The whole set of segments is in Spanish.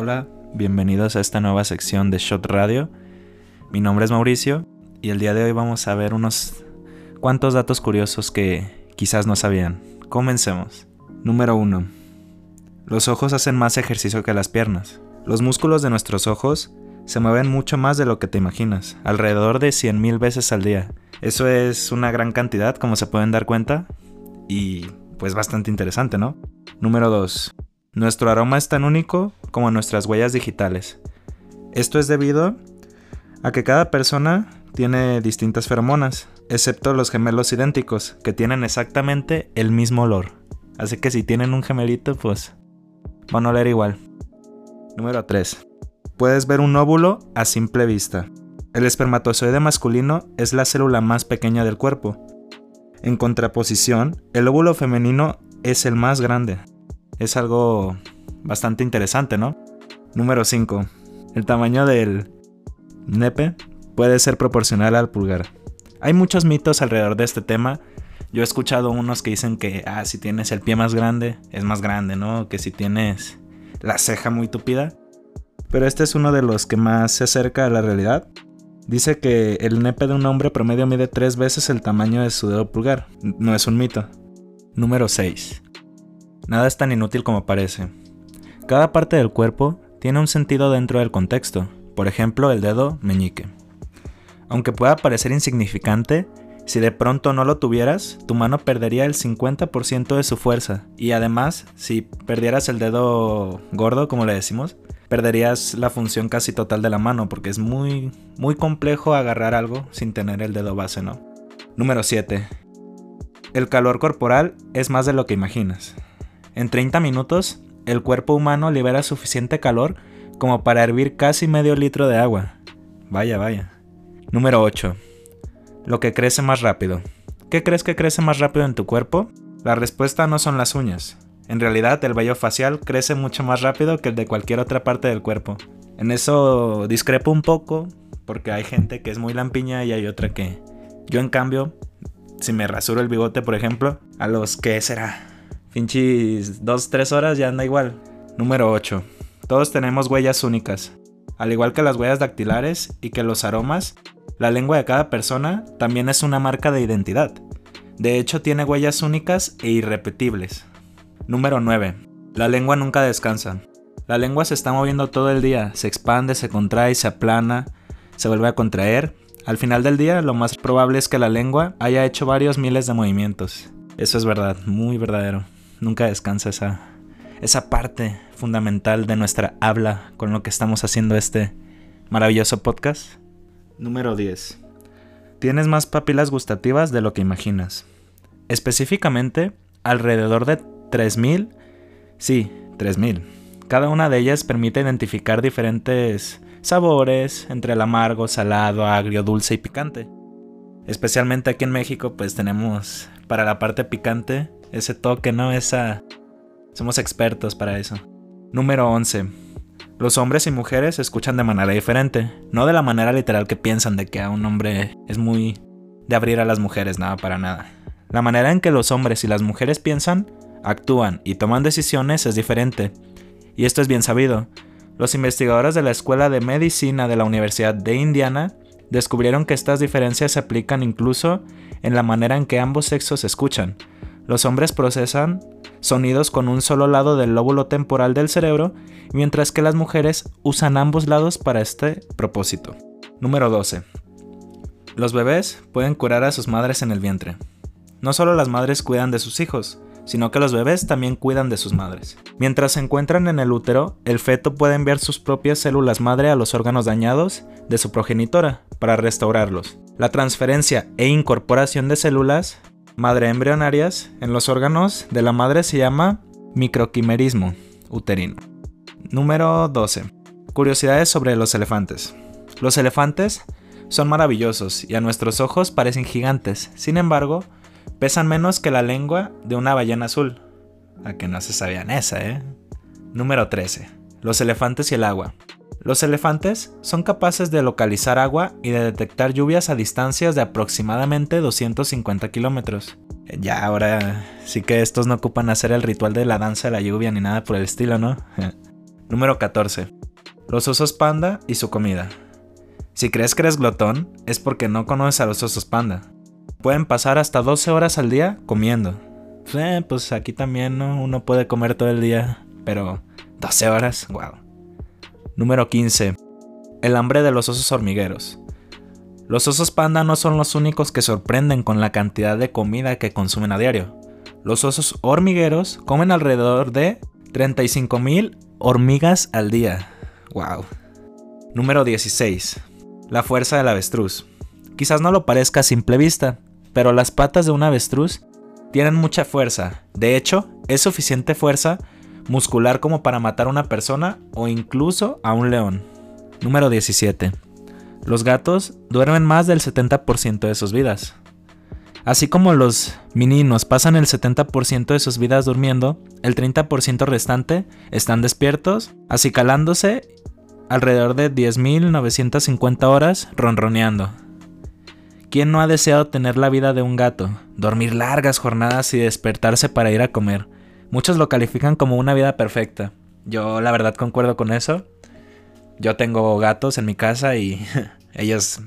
Hola, bienvenidos a esta nueva sección de Shot Radio. Mi nombre es Mauricio y el día de hoy vamos a ver unos cuantos datos curiosos que quizás no sabían. Comencemos. Número 1. Los ojos hacen más ejercicio que las piernas. Los músculos de nuestros ojos se mueven mucho más de lo que te imaginas, alrededor de 100.000 veces al día. Eso es una gran cantidad, como se pueden dar cuenta, y pues bastante interesante, ¿no? Número 2. Nuestro aroma es tan único como nuestras huellas digitales. Esto es debido a que cada persona tiene distintas feromonas, excepto los gemelos idénticos, que tienen exactamente el mismo olor. Así que si tienen un gemelito, pues van a oler igual. Número 3. Puedes ver un óvulo a simple vista. El espermatozoide masculino es la célula más pequeña del cuerpo. En contraposición, el óvulo femenino es el más grande. Es algo bastante interesante, ¿no? Número 5. El tamaño del nepe puede ser proporcional al pulgar. Hay muchos mitos alrededor de este tema. Yo he escuchado unos que dicen que, ah, si tienes el pie más grande, es más grande, ¿no? Que si tienes la ceja muy tupida. Pero este es uno de los que más se acerca a la realidad. Dice que el nepe de un hombre promedio mide tres veces el tamaño de su dedo pulgar. No es un mito. Número 6. Nada es tan inútil como parece. Cada parte del cuerpo tiene un sentido dentro del contexto, por ejemplo el dedo meñique. Aunque pueda parecer insignificante, si de pronto no lo tuvieras, tu mano perdería el 50% de su fuerza. Y además, si perdieras el dedo gordo, como le decimos, perderías la función casi total de la mano, porque es muy, muy complejo agarrar algo sin tener el dedo base, ¿no? Número 7. El calor corporal es más de lo que imaginas. En 30 minutos, el cuerpo humano libera suficiente calor como para hervir casi medio litro de agua. Vaya, vaya. Número 8. Lo que crece más rápido. ¿Qué crees que crece más rápido en tu cuerpo? La respuesta no son las uñas. En realidad, el vello facial crece mucho más rápido que el de cualquier otra parte del cuerpo. En eso discrepo un poco, porque hay gente que es muy lampiña y hay otra que... Yo en cambio, si me rasuro el bigote, por ejemplo, a los que será Pinches 2-3 horas ya anda igual. Número 8. Todos tenemos huellas únicas. Al igual que las huellas dactilares y que los aromas, la lengua de cada persona también es una marca de identidad. De hecho, tiene huellas únicas e irrepetibles. Número 9. La lengua nunca descansa. La lengua se está moviendo todo el día, se expande, se contrae, se aplana, se vuelve a contraer. Al final del día, lo más probable es que la lengua haya hecho varios miles de movimientos. Eso es verdad, muy verdadero nunca descansa esa, esa parte fundamental de nuestra habla con lo que estamos haciendo este maravilloso podcast. Número 10. Tienes más papilas gustativas de lo que imaginas. Específicamente, alrededor de 3000, sí, 3000. Cada una de ellas permite identificar diferentes sabores entre el amargo, salado, agrio, dulce y picante. Especialmente aquí en México, pues tenemos para la parte picante ese toque, ¿no? Esa... Somos expertos para eso. Número 11. Los hombres y mujeres escuchan de manera diferente, no de la manera literal que piensan de que a un hombre es muy de abrir a las mujeres, nada para nada. La manera en que los hombres y las mujeres piensan, actúan y toman decisiones es diferente. Y esto es bien sabido. Los investigadores de la Escuela de Medicina de la Universidad de Indiana descubrieron que estas diferencias se aplican incluso en la manera en que ambos sexos escuchan, los hombres procesan sonidos con un solo lado del lóbulo temporal del cerebro, mientras que las mujeres usan ambos lados para este propósito. Número 12. Los bebés pueden curar a sus madres en el vientre. No solo las madres cuidan de sus hijos, sino que los bebés también cuidan de sus madres. Mientras se encuentran en el útero, el feto puede enviar sus propias células madre a los órganos dañados de su progenitora para restaurarlos. La transferencia e incorporación de células madre embrionarias en los órganos de la madre se llama microquimerismo uterino. Número 12. Curiosidades sobre los elefantes. Los elefantes son maravillosos y a nuestros ojos parecen gigantes, sin embargo, pesan menos que la lengua de una ballena azul. A que no se sabían esa, ¿eh? Número 13. Los elefantes y el agua. Los elefantes son capaces de localizar agua y de detectar lluvias a distancias de aproximadamente 250 kilómetros. Ya ahora sí que estos no ocupan hacer el ritual de la danza de la lluvia ni nada por el estilo, ¿no? Número 14. Los osos panda y su comida. Si crees que eres glotón, es porque no conoces a los osos panda. Pueden pasar hasta 12 horas al día comiendo. Eh, pues aquí también ¿no? uno puede comer todo el día, pero 12 horas, wow. Número 15. El hambre de los osos hormigueros. Los osos panda no son los únicos que sorprenden con la cantidad de comida que consumen a diario. Los osos hormigueros comen alrededor de 35.000 hormigas al día. Wow. Número 16. La fuerza del avestruz. Quizás no lo parezca a simple vista, pero las patas de un avestruz tienen mucha fuerza. De hecho, es suficiente fuerza muscular como para matar a una persona o incluso a un león. Número 17. Los gatos duermen más del 70% de sus vidas. Así como los meninos pasan el 70% de sus vidas durmiendo, el 30% restante están despiertos, acicalándose alrededor de 10.950 horas ronroneando. ¿Quién no ha deseado tener la vida de un gato? Dormir largas jornadas y despertarse para ir a comer. Muchos lo califican como una vida perfecta. Yo la verdad concuerdo con eso. Yo tengo gatos en mi casa y ellos,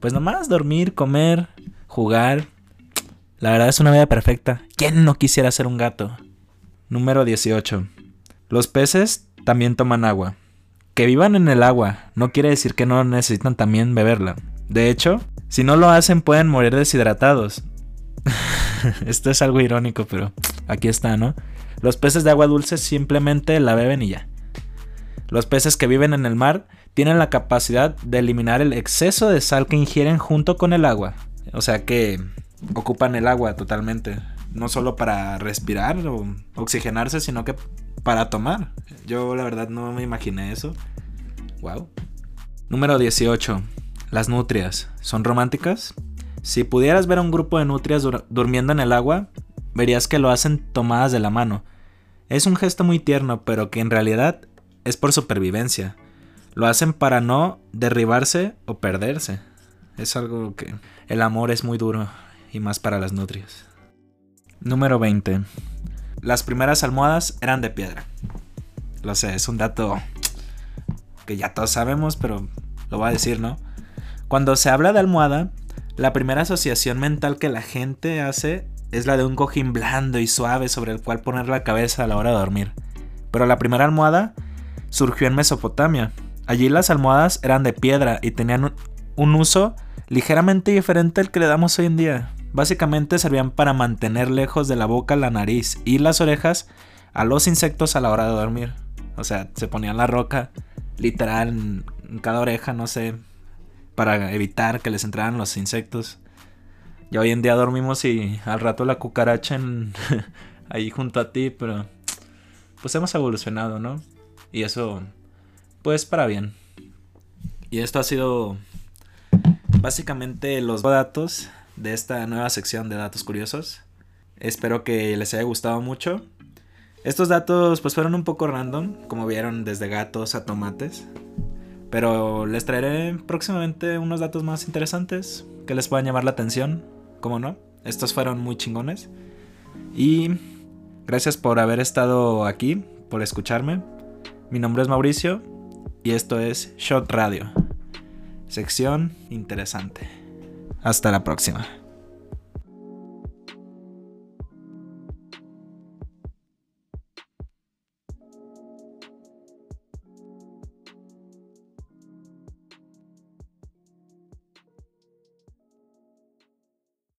pues nomás dormir, comer, jugar. La verdad es una vida perfecta. ¿Quién no quisiera ser un gato? Número 18. Los peces también toman agua. Que vivan en el agua no quiere decir que no necesitan también beberla. De hecho, si no lo hacen pueden morir deshidratados. Esto es algo irónico, pero aquí está, ¿no? Los peces de agua dulce simplemente la beben y ya. Los peces que viven en el mar tienen la capacidad de eliminar el exceso de sal que ingieren junto con el agua. O sea que ocupan el agua totalmente. No solo para respirar o oxigenarse, sino que para tomar. Yo la verdad no me imaginé eso. Wow. Número 18. Las nutrias, ¿son románticas? Si pudieras ver a un grupo de nutrias durmiendo en el agua, verías que lo hacen tomadas de la mano. Es un gesto muy tierno, pero que en realidad es por supervivencia. Lo hacen para no derribarse o perderse. Es algo que el amor es muy duro, y más para las nutrias. Número 20. Las primeras almohadas eran de piedra. Lo sé, es un dato que ya todos sabemos, pero lo voy a decir, ¿no? Cuando se habla de almohada, la primera asociación mental que la gente hace es la de un cojín blando y suave sobre el cual poner la cabeza a la hora de dormir. Pero la primera almohada surgió en Mesopotamia. Allí las almohadas eran de piedra y tenían un uso ligeramente diferente al que le damos hoy en día. Básicamente servían para mantener lejos de la boca la nariz y las orejas a los insectos a la hora de dormir. O sea, se ponían la roca literal en cada oreja, no sé, para evitar que les entraran los insectos. Ya hoy en día dormimos y al rato la cucaracha ahí junto a ti, pero pues hemos evolucionado, ¿no? Y eso, pues para bien. Y esto ha sido básicamente los datos de esta nueva sección de datos curiosos. Espero que les haya gustado mucho. Estos datos pues fueron un poco random, como vieron desde gatos a tomates. Pero les traeré próximamente unos datos más interesantes que les puedan llamar la atención. ¿Cómo no? Estos fueron muy chingones. Y gracias por haber estado aquí, por escucharme. Mi nombre es Mauricio y esto es Shot Radio. Sección interesante. Hasta la próxima.